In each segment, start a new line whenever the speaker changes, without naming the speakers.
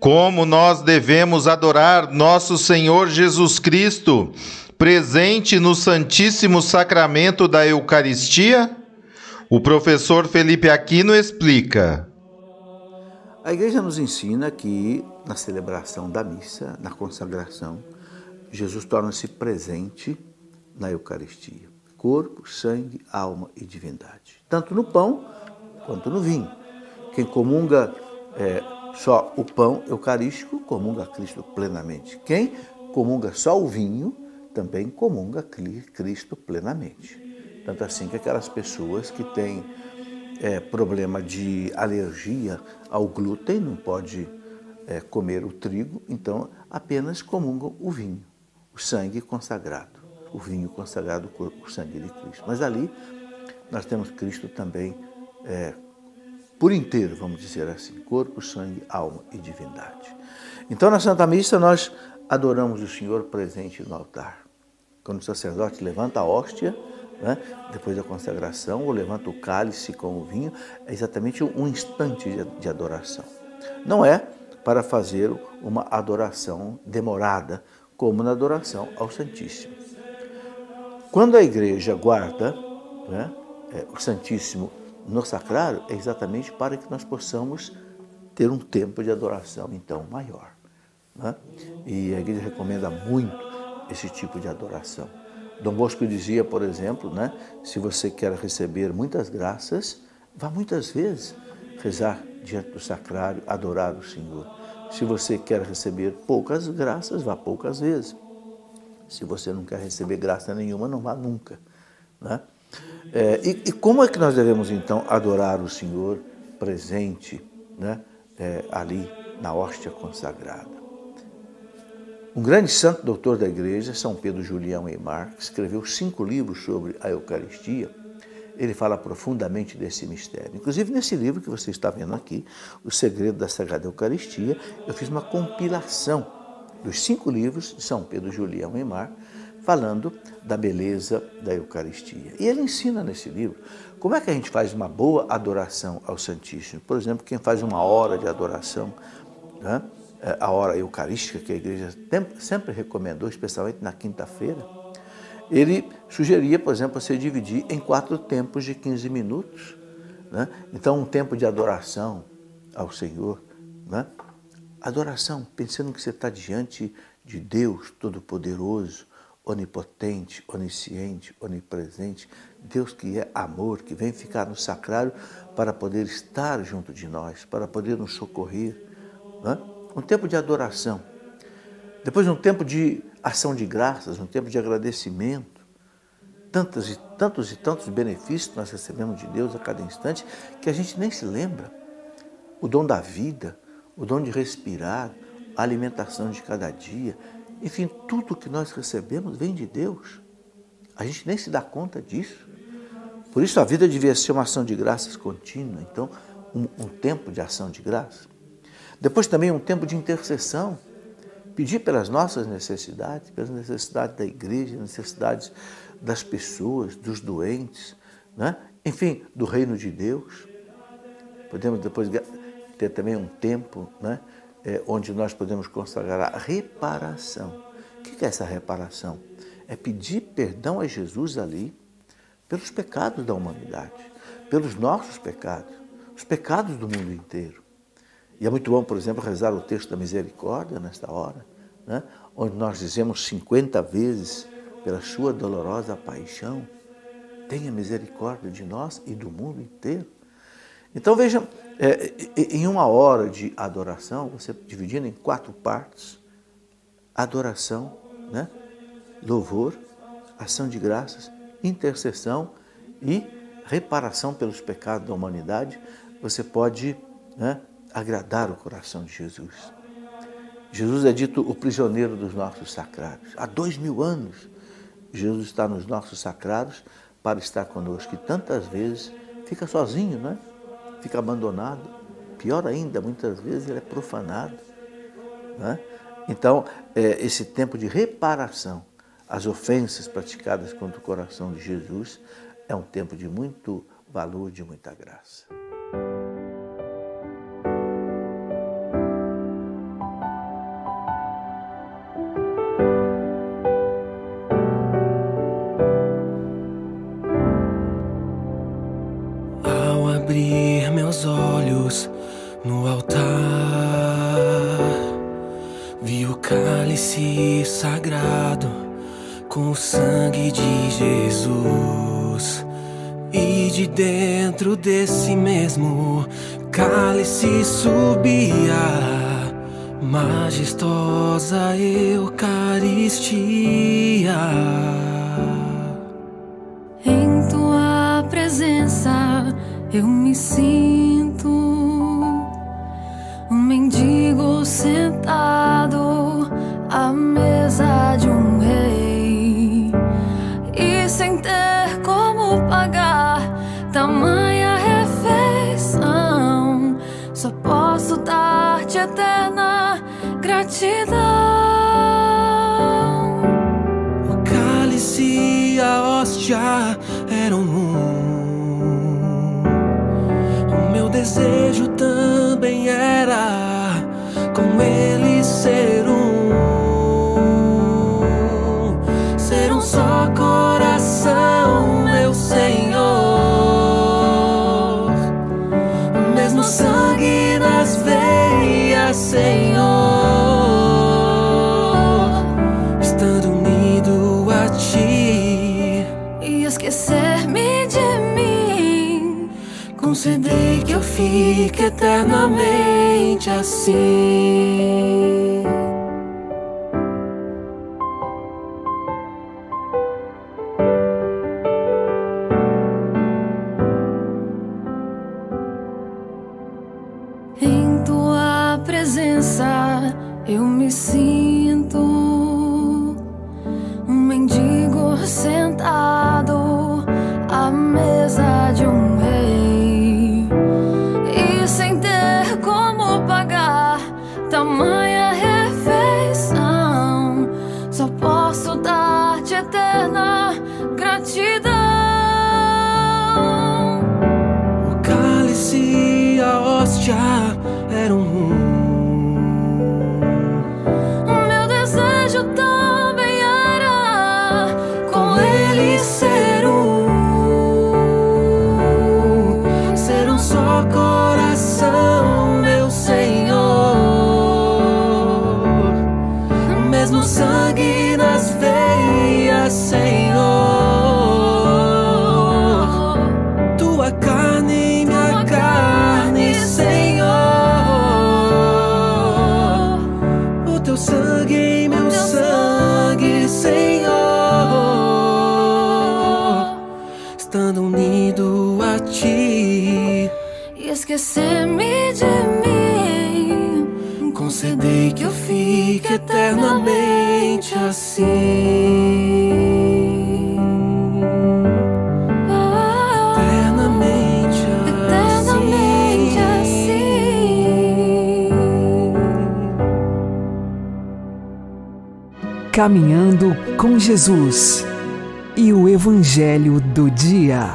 Como nós devemos adorar nosso Senhor Jesus Cristo, presente no Santíssimo Sacramento da Eucaristia? O professor Felipe Aquino explica.
A igreja nos ensina que na celebração da missa, na consagração, Jesus torna-se presente na Eucaristia. Corpo, sangue, alma e divindade. Tanto no pão quanto no vinho. Quem comunga é, só o pão eucarístico comunga Cristo plenamente. Quem comunga só o vinho também comunga Cristo plenamente. Tanto assim que aquelas pessoas que têm é, problema de alergia ao glúten, não pode é, comer o trigo, então apenas comungam o vinho, o sangue consagrado, o vinho consagrado, o sangue de Cristo. Mas ali nós temos Cristo também é, por inteiro, vamos dizer assim, corpo, sangue, alma e divindade. Então, na Santa Missa, nós adoramos o Senhor presente no altar. Quando o sacerdote levanta a hóstia, né, depois da consagração, ou levanta o cálice com o vinho, é exatamente um instante de adoração. Não é para fazer uma adoração demorada, como na adoração ao Santíssimo. Quando a igreja guarda né, é, o Santíssimo no sacrário é exatamente para que nós possamos ter um tempo de adoração então maior. Né? E a igreja recomenda muito esse tipo de adoração. Dom Bosco dizia, por exemplo, né, se você quer receber muitas graças, vá muitas vezes rezar diante do sacrário, adorar o Senhor. Se você quer receber poucas graças, vá poucas vezes. Se você não quer receber graça nenhuma, não vá nunca. Né? É, e, e, como é que nós devemos então adorar o Senhor presente né, é, ali na hóstia consagrada? Um grande santo doutor da igreja, São Pedro Julião Eymar, que escreveu cinco livros sobre a Eucaristia, ele fala profundamente desse mistério. Inclusive, nesse livro que você está vendo aqui, O Segredo da Sagrada Eucaristia, eu fiz uma compilação dos cinco livros de São Pedro Julião Eymar, falando da beleza da Eucaristia. E ele ensina nesse livro como é que a gente faz uma boa adoração ao Santíssimo. Por exemplo, quem faz uma hora de adoração, né? É, a hora eucarística que a igreja sempre recomendou, especialmente na quinta-feira, ele sugeria, por exemplo, você dividir em quatro tempos de 15 minutos. Né? Então, um tempo de adoração ao Senhor. Né? Adoração, pensando que você está diante de Deus Todo-Poderoso, onipotente, onisciente, onipresente, Deus que é amor, que vem ficar no sacrário para poder estar junto de nós, para poder nos socorrer. Né? Um tempo de adoração. Depois um tempo de ação de graças, um tempo de agradecimento. Tantos e tantos e tantos benefícios que nós recebemos de Deus a cada instante que a gente nem se lembra. O dom da vida, o dom de respirar, a alimentação de cada dia, enfim, tudo que nós recebemos vem de Deus. A gente nem se dá conta disso. Por isso a vida devia ser uma ação de graças contínua. Então, um, um tempo de ação de graças. Depois também um tempo de intercessão. Pedir pelas nossas necessidades, pelas necessidades da igreja, necessidades das pessoas, dos doentes, né? enfim, do reino de Deus. Podemos depois ter também um tempo né, é, onde nós podemos consagrar a reparação. O que é essa reparação? É pedir perdão a Jesus ali pelos pecados da humanidade, pelos nossos pecados, os pecados do mundo inteiro. E é muito bom, por exemplo, rezar o texto da misericórdia nesta hora, né? onde nós dizemos 50 vezes pela sua dolorosa paixão, tenha misericórdia de nós e do mundo inteiro. Então veja, é, em uma hora de adoração, você dividindo em quatro partes, adoração, né? louvor, ação de graças, intercessão e reparação pelos pecados da humanidade, você pode né, agradar o coração de Jesus. Jesus é dito o prisioneiro dos nossos sacrários. Há dois mil anos, Jesus está nos nossos sacrários para estar conosco. E tantas vezes fica sozinho, né? Fica abandonado. Pior ainda, muitas vezes ele é profanado. Né? Então, é, esse tempo de reparação às ofensas praticadas contra o coração de Jesus é um tempo de muito valor, de muita graça.
Cálice subia majestosa Eucaristia.
Em tua presença eu me sinto gratidão.
O cálice e a hóstia eram um. O meu desejo fique eternamente assim.
eu me sinto
fique eternamente assim. Eternamente,
eternamente assim.
Caminhando com Jesus e o Evangelho do Dia.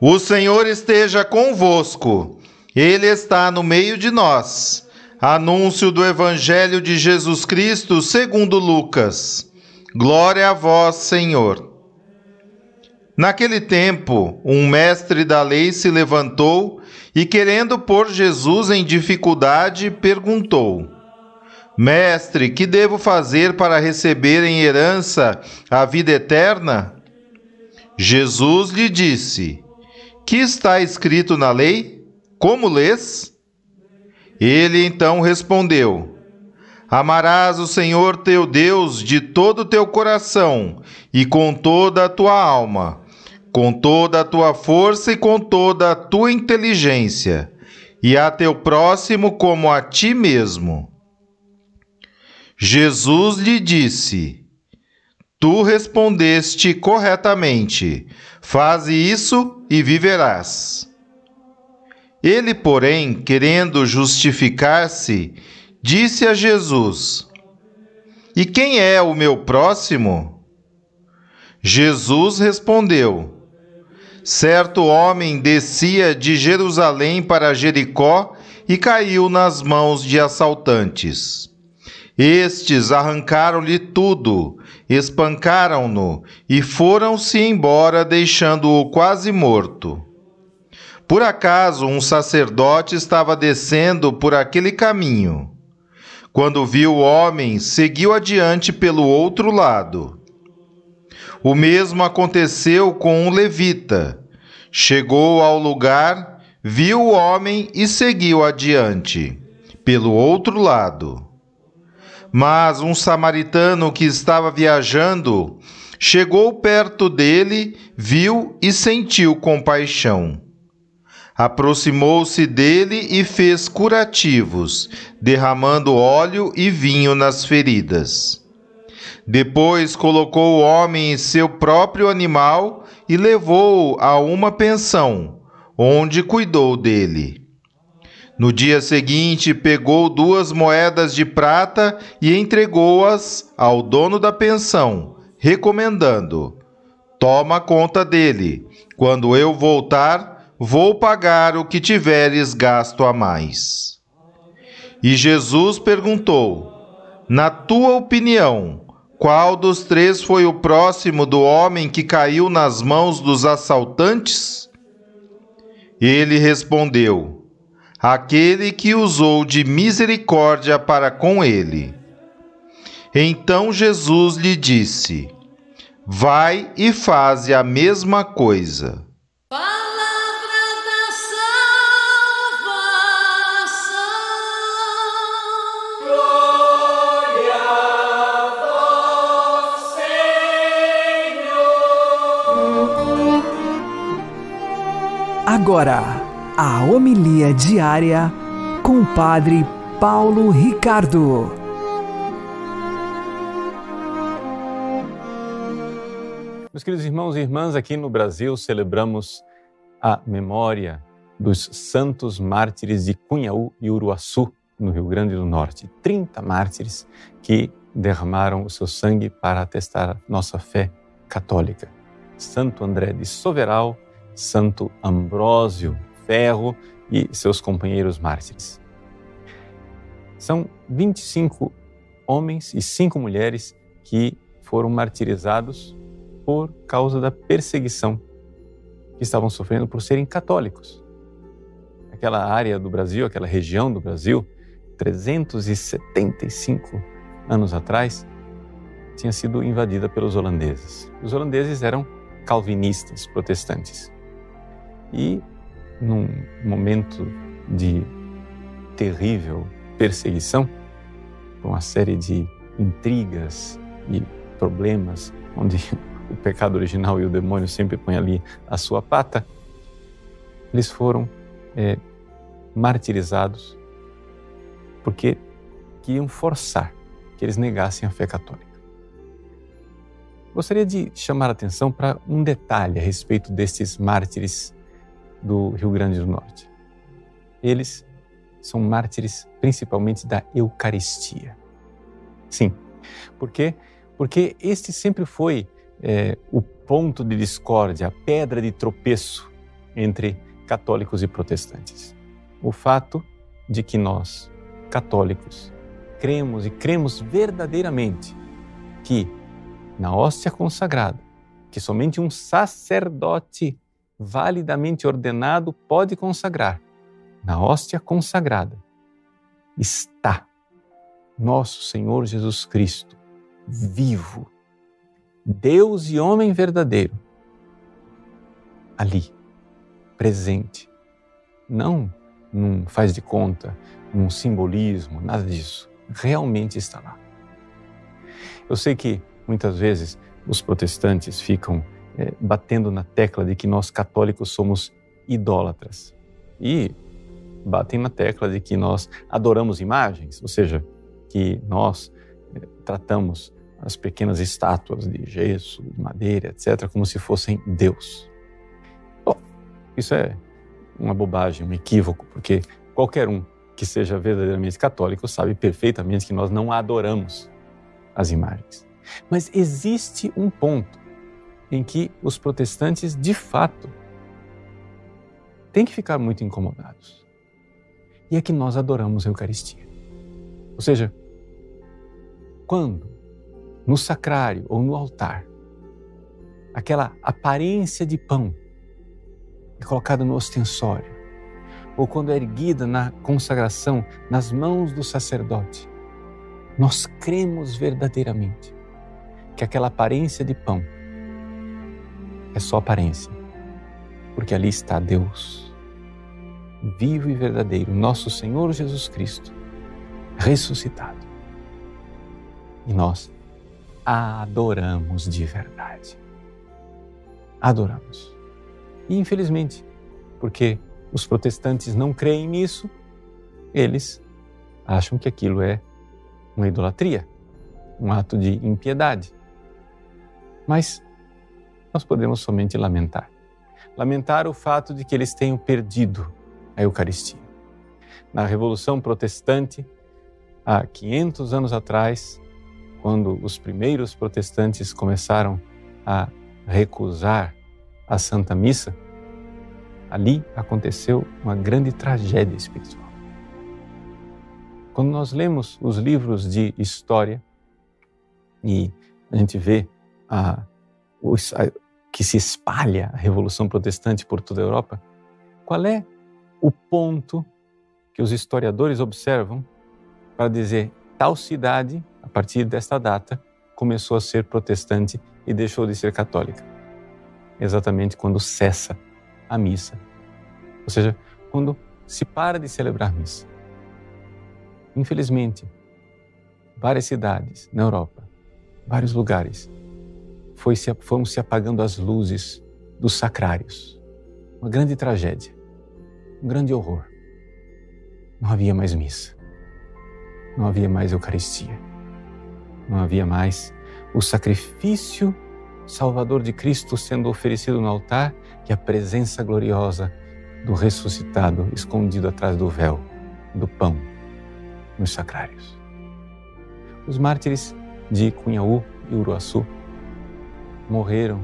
O Senhor esteja convosco, Ele está no meio de nós. Anúncio do Evangelho de Jesus Cristo segundo Lucas. Glória a vós, Senhor. Naquele tempo, um mestre da lei se levantou e, querendo pôr Jesus em dificuldade, perguntou: Mestre, que devo fazer para receber em herança a vida eterna? Jesus lhe disse: Que está escrito na lei? Como lês? Ele então respondeu: Amarás o Senhor teu Deus de todo o teu coração e com toda a tua alma, com toda a tua força e com toda a tua inteligência, e a teu próximo como a ti mesmo. Jesus lhe disse: Tu respondeste corretamente. Faze isso e viverás. Ele, porém, querendo justificar-se, disse a Jesus: E quem é o meu próximo? Jesus respondeu: Certo homem descia de Jerusalém para Jericó e caiu nas mãos de assaltantes. Estes arrancaram-lhe tudo, espancaram-no e foram-se embora, deixando-o quase morto. Por acaso um sacerdote estava descendo por aquele caminho. Quando viu o homem, seguiu adiante pelo outro lado. O mesmo aconteceu com um levita. Chegou ao lugar, viu o homem e seguiu adiante, pelo outro lado. Mas um samaritano que estava viajando chegou perto dele, viu e sentiu compaixão aproximou-se dele e fez curativos, derramando óleo e vinho nas feridas. Depois colocou o homem em seu próprio animal e levou-o a uma pensão, onde cuidou dele. No dia seguinte, pegou duas moedas de prata e entregou-as ao dono da pensão, recomendando: Toma conta dele. Quando eu voltar, vou pagar o que tiveres gasto a mais. E Jesus perguntou: Na tua opinião, qual dos três foi o próximo do homem que caiu nas mãos dos assaltantes? Ele respondeu: Aquele que usou de misericórdia para com ele. Então Jesus lhe disse: Vai e faze a mesma coisa.
Agora, a homilia diária com o Padre Paulo Ricardo.
Meus queridos irmãos e irmãs, aqui no Brasil celebramos a memória dos santos mártires de Cunhaú e Uruaçu, no Rio Grande do Norte. 30 mártires que derramaram o seu sangue para atestar nossa fé católica. Santo André de Soveral, Santo Ambrósio Ferro e seus companheiros mártires. São 25 homens e 5 mulheres que foram martirizados por causa da perseguição que estavam sofrendo por serem católicos. Aquela área do Brasil, aquela região do Brasil, 375 anos atrás, tinha sido invadida pelos holandeses. Os holandeses eram calvinistas, protestantes. E num momento de terrível perseguição, com uma série de intrigas e problemas, onde o pecado original e o demônio sempre põem ali a sua pata, eles foram é, martirizados porque queriam forçar que eles negassem a fé católica. Gostaria de chamar a atenção para um detalhe a respeito destes mártires do Rio Grande do Norte. Eles são mártires principalmente da Eucaristia. Sim, por quê? Porque este sempre foi é, o ponto de discórdia, a pedra de tropeço entre católicos e protestantes. o fato de que nós, católicos, cremos e cremos verdadeiramente que na hóstia consagrada, que somente um sacerdote validamente ordenado pode consagrar, na hóstia consagrada, está nosso Senhor Jesus Cristo, vivo, Deus e homem verdadeiro, ali, presente. Não num faz de conta, num simbolismo, nada disso. Realmente está lá. Eu sei que muitas vezes os protestantes ficam é, batendo na tecla de que nós católicos somos idólatras. E batem na tecla de que nós adoramos imagens, ou seja, que nós é, tratamos as pequenas estátuas de gesso, de madeira, etc., como se fossem Deus. Bom, isso é uma bobagem, um equívoco, porque qualquer um que seja verdadeiramente católico sabe perfeitamente que nós não adoramos as imagens. Mas existe um ponto em que os protestantes, de fato, têm que ficar muito incomodados. E é que nós adoramos a Eucaristia. Ou seja, quando no sacrário ou no altar aquela aparência de pão é colocada no ostensório, ou quando é erguida na consagração nas mãos do sacerdote, nós cremos verdadeiramente que aquela aparência de pão é só aparência, porque ali está Deus, vivo e verdadeiro, nosso Senhor Jesus Cristo, ressuscitado. E nós adoramos de verdade. Adoramos. E infelizmente, porque os protestantes não creem nisso, eles acham que aquilo é uma idolatria, um ato de impiedade. Mas nós podemos somente lamentar. Lamentar o fato de que eles tenham perdido a Eucaristia. Na Revolução Protestante, há 500 anos atrás, quando os primeiros protestantes começaram a recusar a Santa Missa, ali aconteceu uma grande tragédia espiritual. Quando nós lemos os livros de história e a gente vê a, a, que se espalha a Revolução Protestante por toda a Europa, qual é o ponto que os historiadores observam para dizer tal cidade, a partir desta data, começou a ser protestante e deixou de ser católica? Exatamente quando cessa a missa. Ou seja, quando se para de celebrar missa. Infelizmente, várias cidades na Europa, vários lugares, foi se, foram se apagando as luzes dos sacrários. Uma grande tragédia, um grande horror. Não havia mais missa, não havia mais Eucaristia, não havia mais o sacrifício salvador de Cristo sendo oferecido no altar e a presença gloriosa do ressuscitado escondido atrás do véu, do pão, nos sacrários. Os mártires de Cunhaú e Uruaçu morreram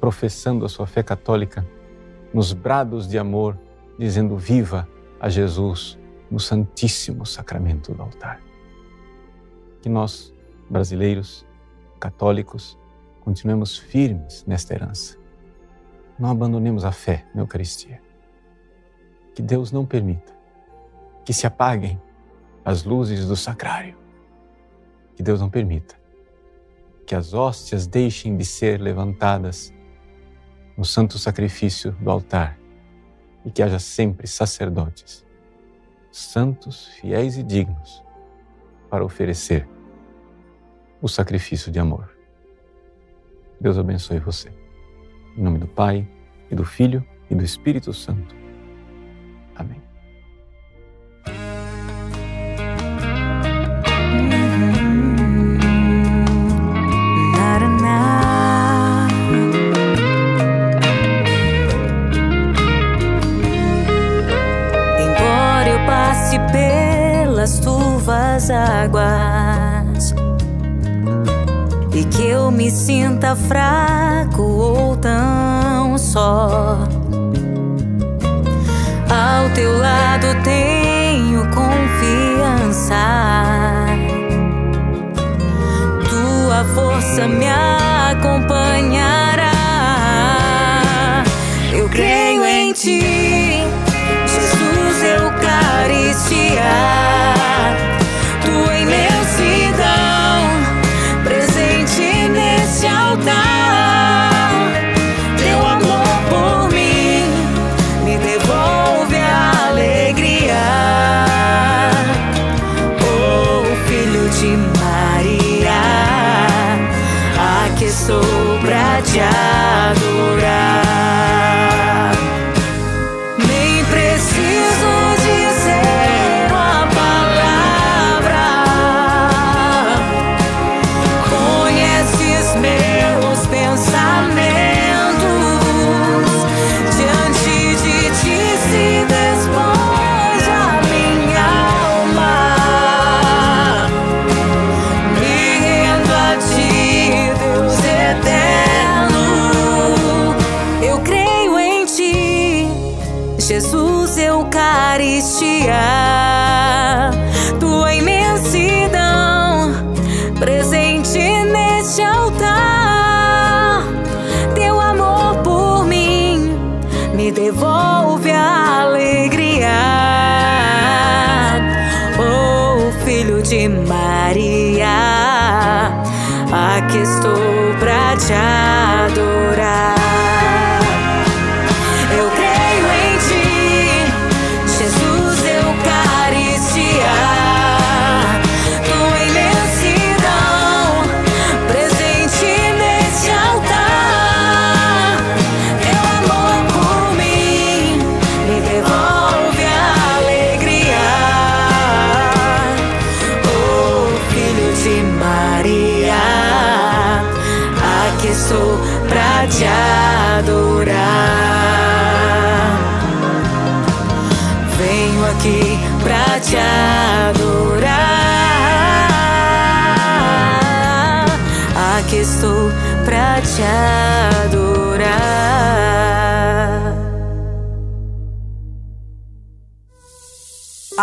professando a sua fé católica nos brados de amor, dizendo viva a Jesus no Santíssimo Sacramento do altar. Que nós, brasileiros, católicos, continuemos firmes nesta herança. Não abandonemos a fé na Eucaristia. Que Deus não permita que se apaguem as luzes do sacrário. Que Deus não permita que as hóstias deixem de ser levantadas no santo sacrifício do altar e que haja sempre sacerdotes, santos, fiéis e dignos, para oferecer o sacrifício de amor. Deus abençoe você. Em nome do Pai, e do Filho, e do Espírito Santo.
As águas e que eu me sinta fraco ou tão só. Ao teu lado tenho confiança. Tua força me acompanhará. Eu creio em ti, Jesus Eucaristia.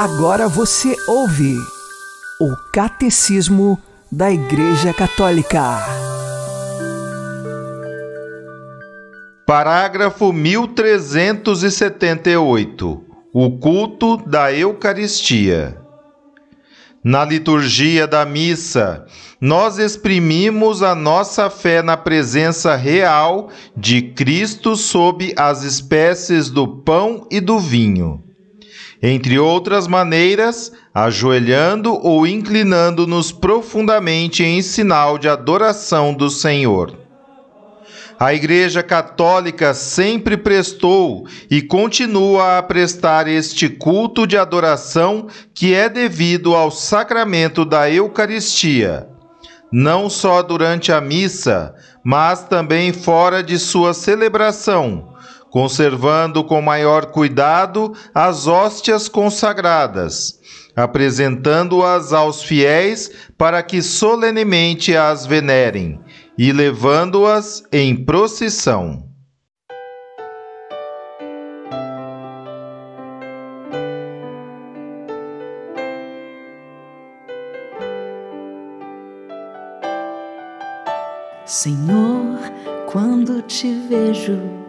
Agora você ouve o Catecismo da Igreja Católica.
Parágrafo 1378. O culto da Eucaristia. Na liturgia da missa, nós exprimimos a nossa fé na presença real de Cristo sob as espécies do pão e do vinho. Entre outras maneiras, ajoelhando ou inclinando-nos profundamente em sinal de adoração do Senhor. A Igreja Católica sempre prestou e continua a prestar este culto de adoração que é devido ao sacramento da Eucaristia, não só durante a missa, mas também fora de sua celebração, conservando com maior cuidado as hóstias consagradas, apresentando-as aos fiéis para que solenemente as venerem e levando-as em procissão.
Senhor, quando te vejo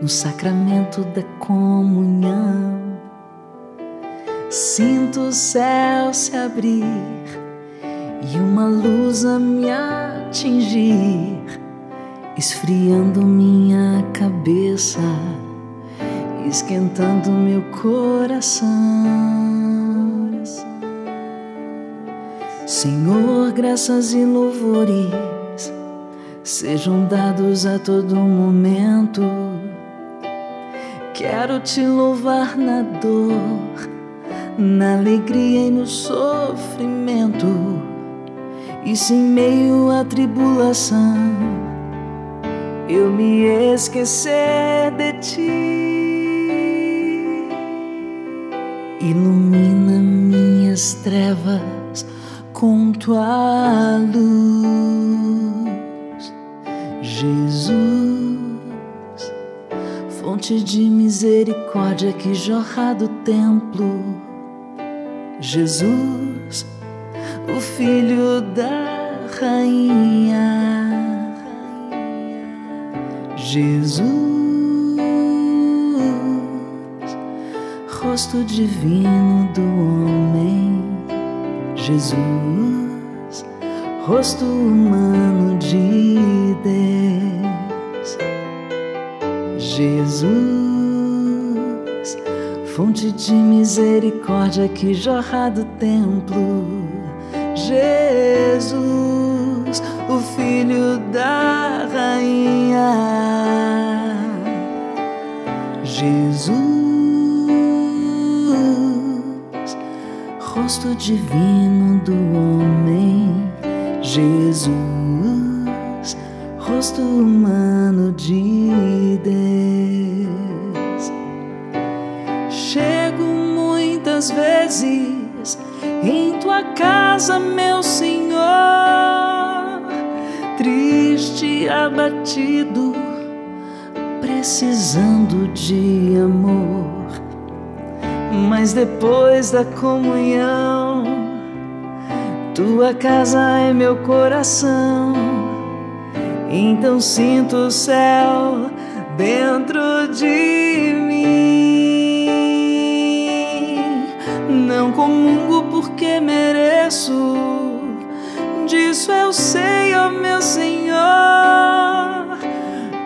no sacramento da comunhão, sinto o céu se abrir e uma luz a me atingir, esfriando minha cabeça, esquentando meu coração. Senhor, graças e louvores sejam dados a todo momento. Quero te louvar na dor, na alegria e no sofrimento, e se meio à tribulação eu me esquecer de ti. Ilumina minhas trevas com tua luz, Jesus, fonte de misericórdia que jorra do templo. Jesus, o filho da rainha. Jesus, rosto divino do homem. Jesus, rosto humano de Deus. Jesus, fonte de misericórdia que jorra do templo. Jesus, o filho da rainha. Jesus, rosto divino do homem. Jesus, rosto humano de Deus. Vezes em tua casa, meu Senhor, triste, abatido, precisando de amor. Mas depois da comunhão, tua casa é meu coração. Então sinto o céu dentro de mim. Não comungo porque mereço, disso eu sei, ó meu Senhor.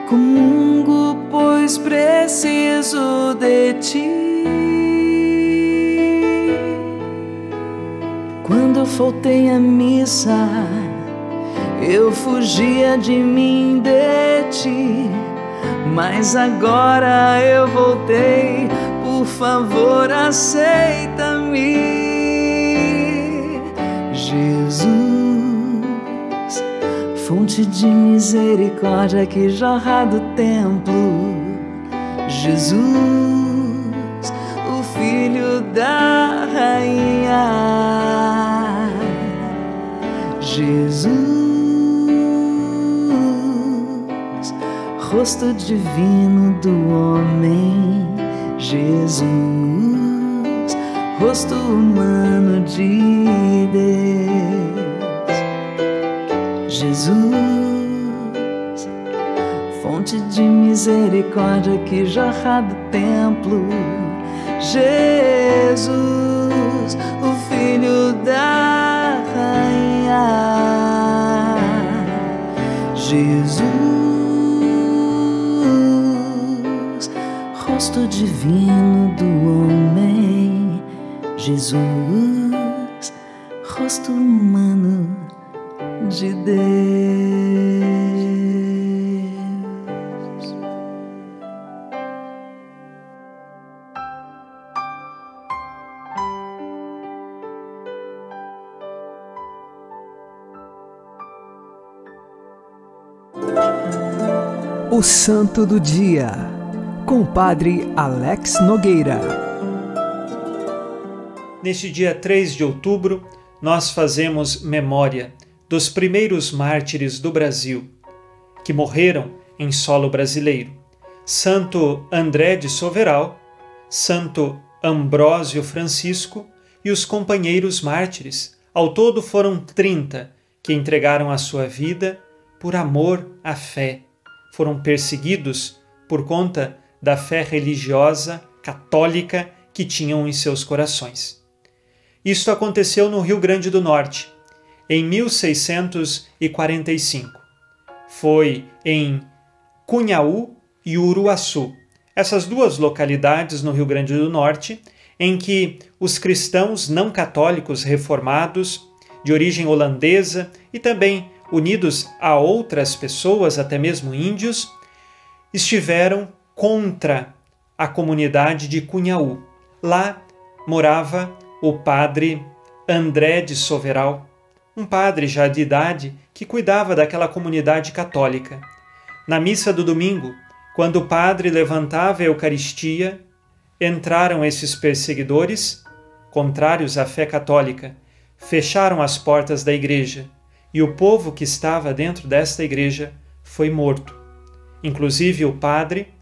Comungo, pois preciso de ti. Quando faltei à missa, eu fugia de mim, de ti. Mas agora eu voltei, por favor, Jesus, fonte de misericórdia que jorra do templo. Jesus, o filho da rainha. Jesus, rosto divino do homem. Jesus, rosto humano de Deus. Jesus, fonte de misericórdia que jorra do templo. Jesus, o filho da rainha. Jesus, rosto divino do homem. Jesus, rosto humano de Deus.
O Santo do Dia, com o Padre Alex Nogueira.
Neste dia 3 de outubro, nós fazemos memória dos primeiros mártires do Brasil, que morreram em solo brasileiro. Santo André de Soveral, Santo Ambrósio Francisco e os companheiros mártires. Ao todo foram 30 que entregaram a sua vida por amor à fé. Foram perseguidos por conta da fé religiosa católica que tinham em seus corações. Isto aconteceu no Rio Grande do Norte, em 1645. Foi em Cunhaú e Uruaçu, essas duas localidades no Rio Grande do Norte, em que os cristãos não católicos reformados, de origem holandesa e também unidos a outras pessoas, até mesmo índios, estiveram contra a comunidade de Cunhaú. Lá morava o padre André de Soveral, um padre já de idade que cuidava daquela comunidade católica. Na missa do domingo, quando o padre levantava a Eucaristia, entraram esses perseguidores, contrários à fé católica, fecharam as portas da igreja e o povo que estava dentro desta igreja foi morto, inclusive o padre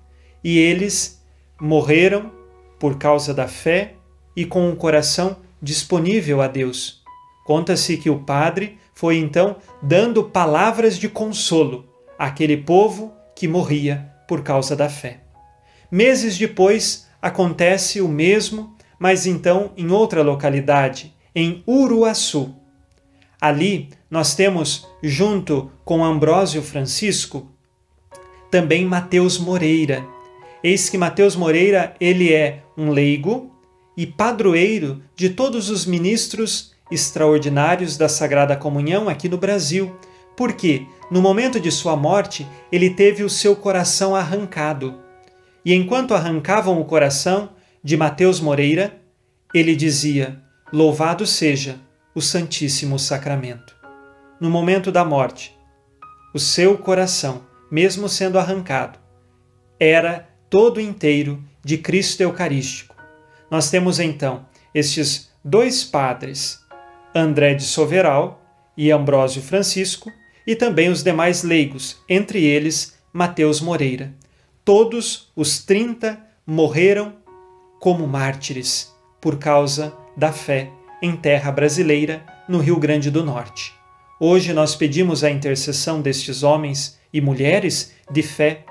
e eles morreram por causa da fé e com o coração disponível a Deus. Conta-se que o padre foi então dando palavras de consolo àquele povo que morria por causa da fé. Meses depois acontece o mesmo, mas então em outra localidade, em Uruaçu. Ali nós temos, junto com Ambrósio Francisco, também Mateus Moreira. Eis que Mateus Moreira, ele é um leigo e padroeiro de todos os ministros extraordinários da Sagrada Comunhão aqui no Brasil, porque no momento de sua morte ele teve o seu coração arrancado. E enquanto arrancavam o coração de Mateus Moreira, ele dizia: Louvado seja o Santíssimo Sacramento. No momento da morte, o seu coração, mesmo sendo arrancado, era todo inteiro de Cristo Eucarístico. Nós temos então estes dois padres, André de Soveral e Ambrósio Francisco, e também os demais leigos, entre eles Mateus Moreira. Todos os 30 morreram como mártires por causa da fé em terra brasileira, no Rio Grande do Norte. Hoje nós pedimos a intercessão destes homens e mulheres de fé,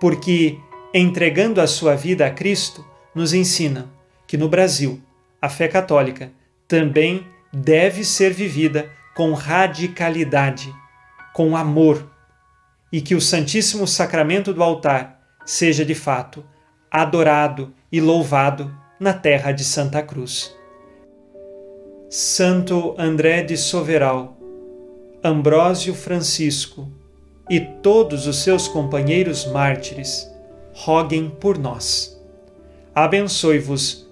porque, entregando a sua vida a Cristo, nos ensina que no Brasil a fé católica também deve ser vivida com radicalidade, com amor, e que o Santíssimo Sacramento do altar seja de fato adorado e louvado na terra de Santa Cruz. Santo André de Soveral, Ambrósio Francisco e todos os seus companheiros mártires, roguem por nós. Abençoe-vos,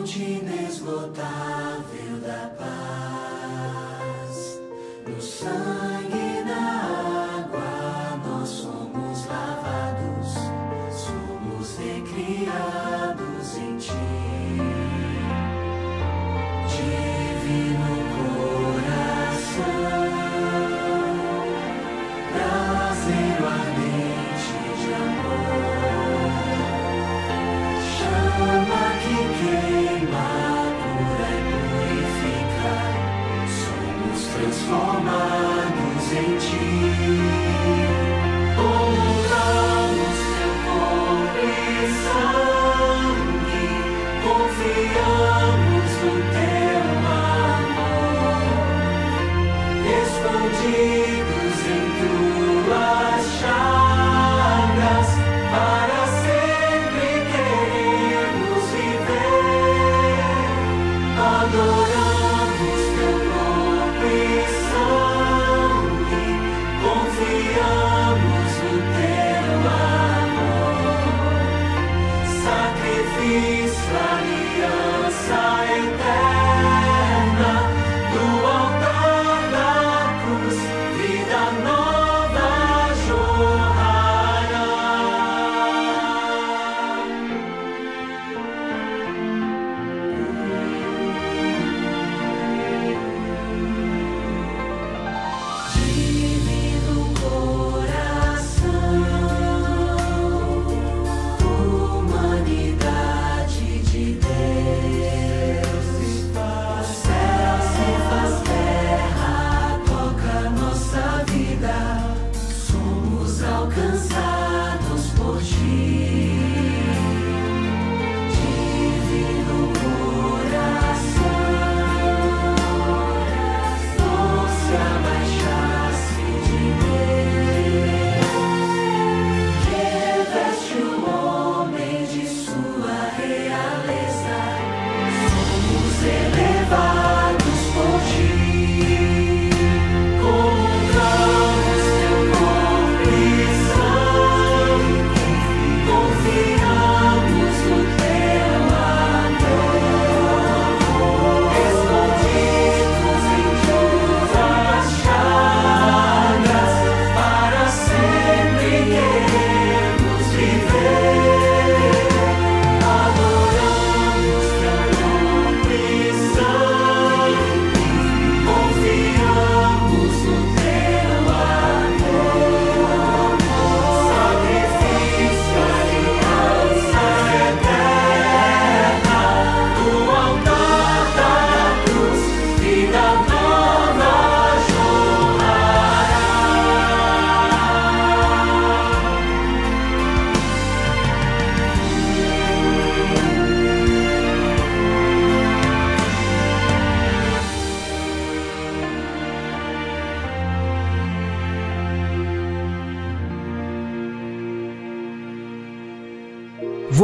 Fonte inesgotável Sacrifício, aliança eterna,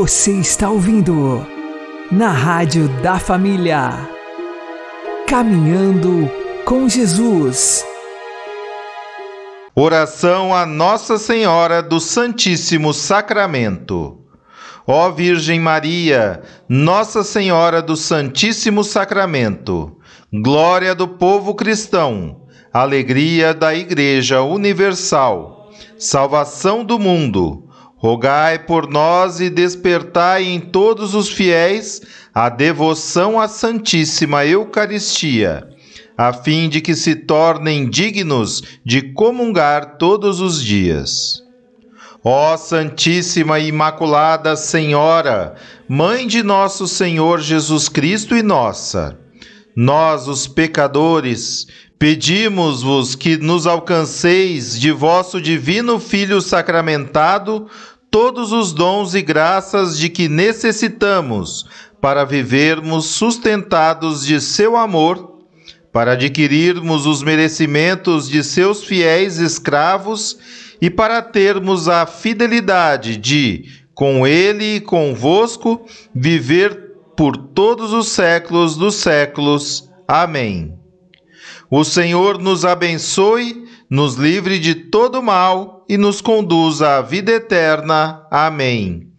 Você está ouvindo na Rádio da Família. Caminhando com Jesus.
Oração a Nossa Senhora do Santíssimo Sacramento. Ó Virgem Maria, Nossa Senhora do Santíssimo Sacramento, glória do povo cristão, alegria da Igreja Universal, salvação do mundo, rogai por nós e despertai em todos os fiéis a devoção à Santíssima Eucaristia, a fim de que se tornem dignos de comungar todos os dias. Ó Santíssima Imaculada Senhora, Mãe de nosso Senhor Jesus Cristo e nossa, nós, os pecadores, pedimos-vos que nos alcanceis de vosso divino Filho sacramentado todos os dons e graças de que necessitamos para vivermos sustentados de seu amor, para adquirirmos os merecimentos de seus fiéis escravos e para termos a fidelidade de, com ele e convosco, viver por todos os séculos dos séculos. Amém. O Senhor nos abençoe, nos livre de todo mal e nos conduza à vida eterna. Amém.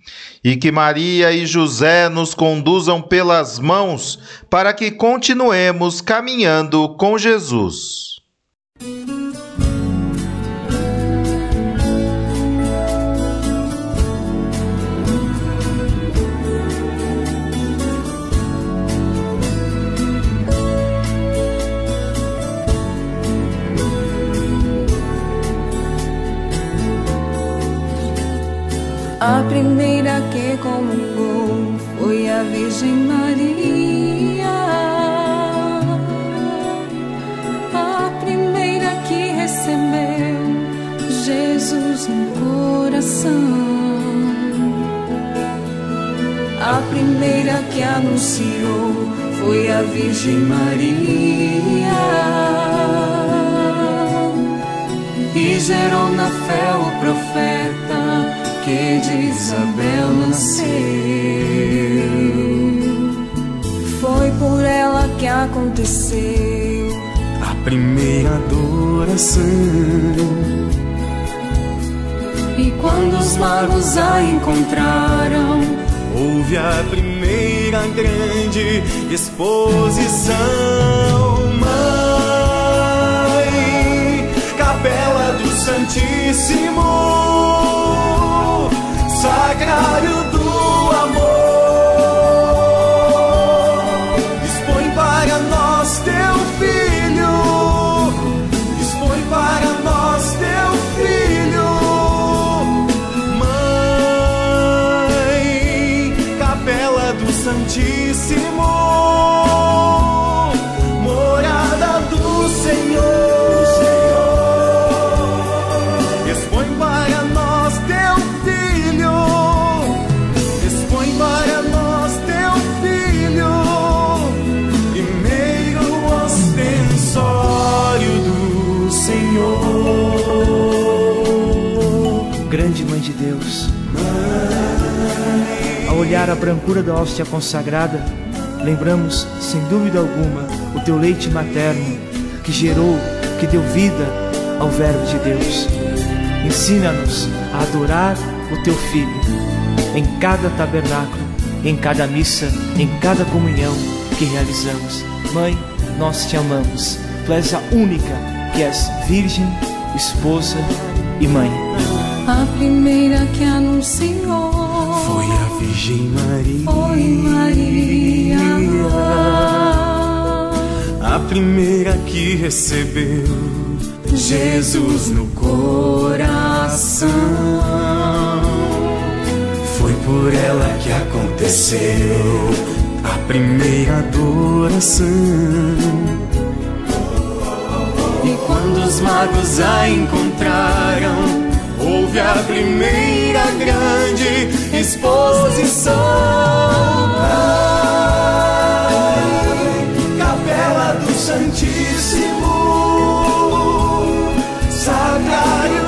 E que Maria e José nos conduzam pelas mãos para que continuemos caminhando com Jesus.
A primeira que comungou foi a Virgem Maria. A primeira que recebeu Jesus no coração. A primeira que anunciou foi a Virgem Maria. E gerou na fé o profeta que de Isabel nasceu. Foi por ela que aconteceu
a primeira adoração.
E quando os magos a encontraram,
houve a primeira grande exposição. Mãe, capela do Santíssimo sacrário do
Olhar a brancura da hóstia consagrada, lembramos, sem dúvida alguma, o teu leite materno que gerou, que deu vida ao Verbo de Deus. Ensina-nos a adorar o teu Filho em cada tabernáculo, em cada missa, em cada comunhão que realizamos. Mãe, nós te amamos. Tu és a única que és virgem, esposa e mãe.
A primeira que anunciou
foi a Virgem Maria.
Maria.
A primeira que recebeu Jesus no coração. Foi por ela que aconteceu a primeira adoração.
E quando os magos a encontraram,
houve a primeira grande exposição. Ai, Capela do Santíssimo, Sacrário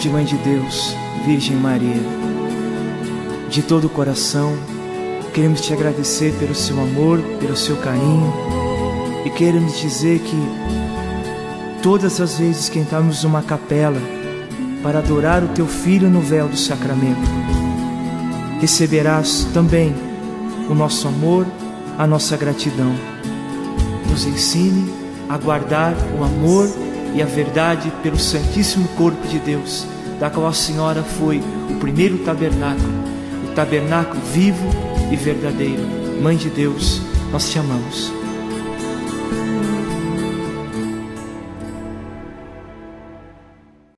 Grande Mãe de Deus, Virgem Maria, de todo o coração, queremos te agradecer pelo seu amor, pelo seu carinho e queremos dizer que todas as vezes que entramos numa capela para adorar o teu Filho no véu do sacramento, receberás também o nosso amor, a nossa gratidão. Nos ensine a guardar o amor e a verdade pelo Santíssimo Corpo de Deus, da qual a Senhora foi o primeiro tabernáculo, o tabernáculo vivo e verdadeiro. Mãe de Deus, nós te amamos.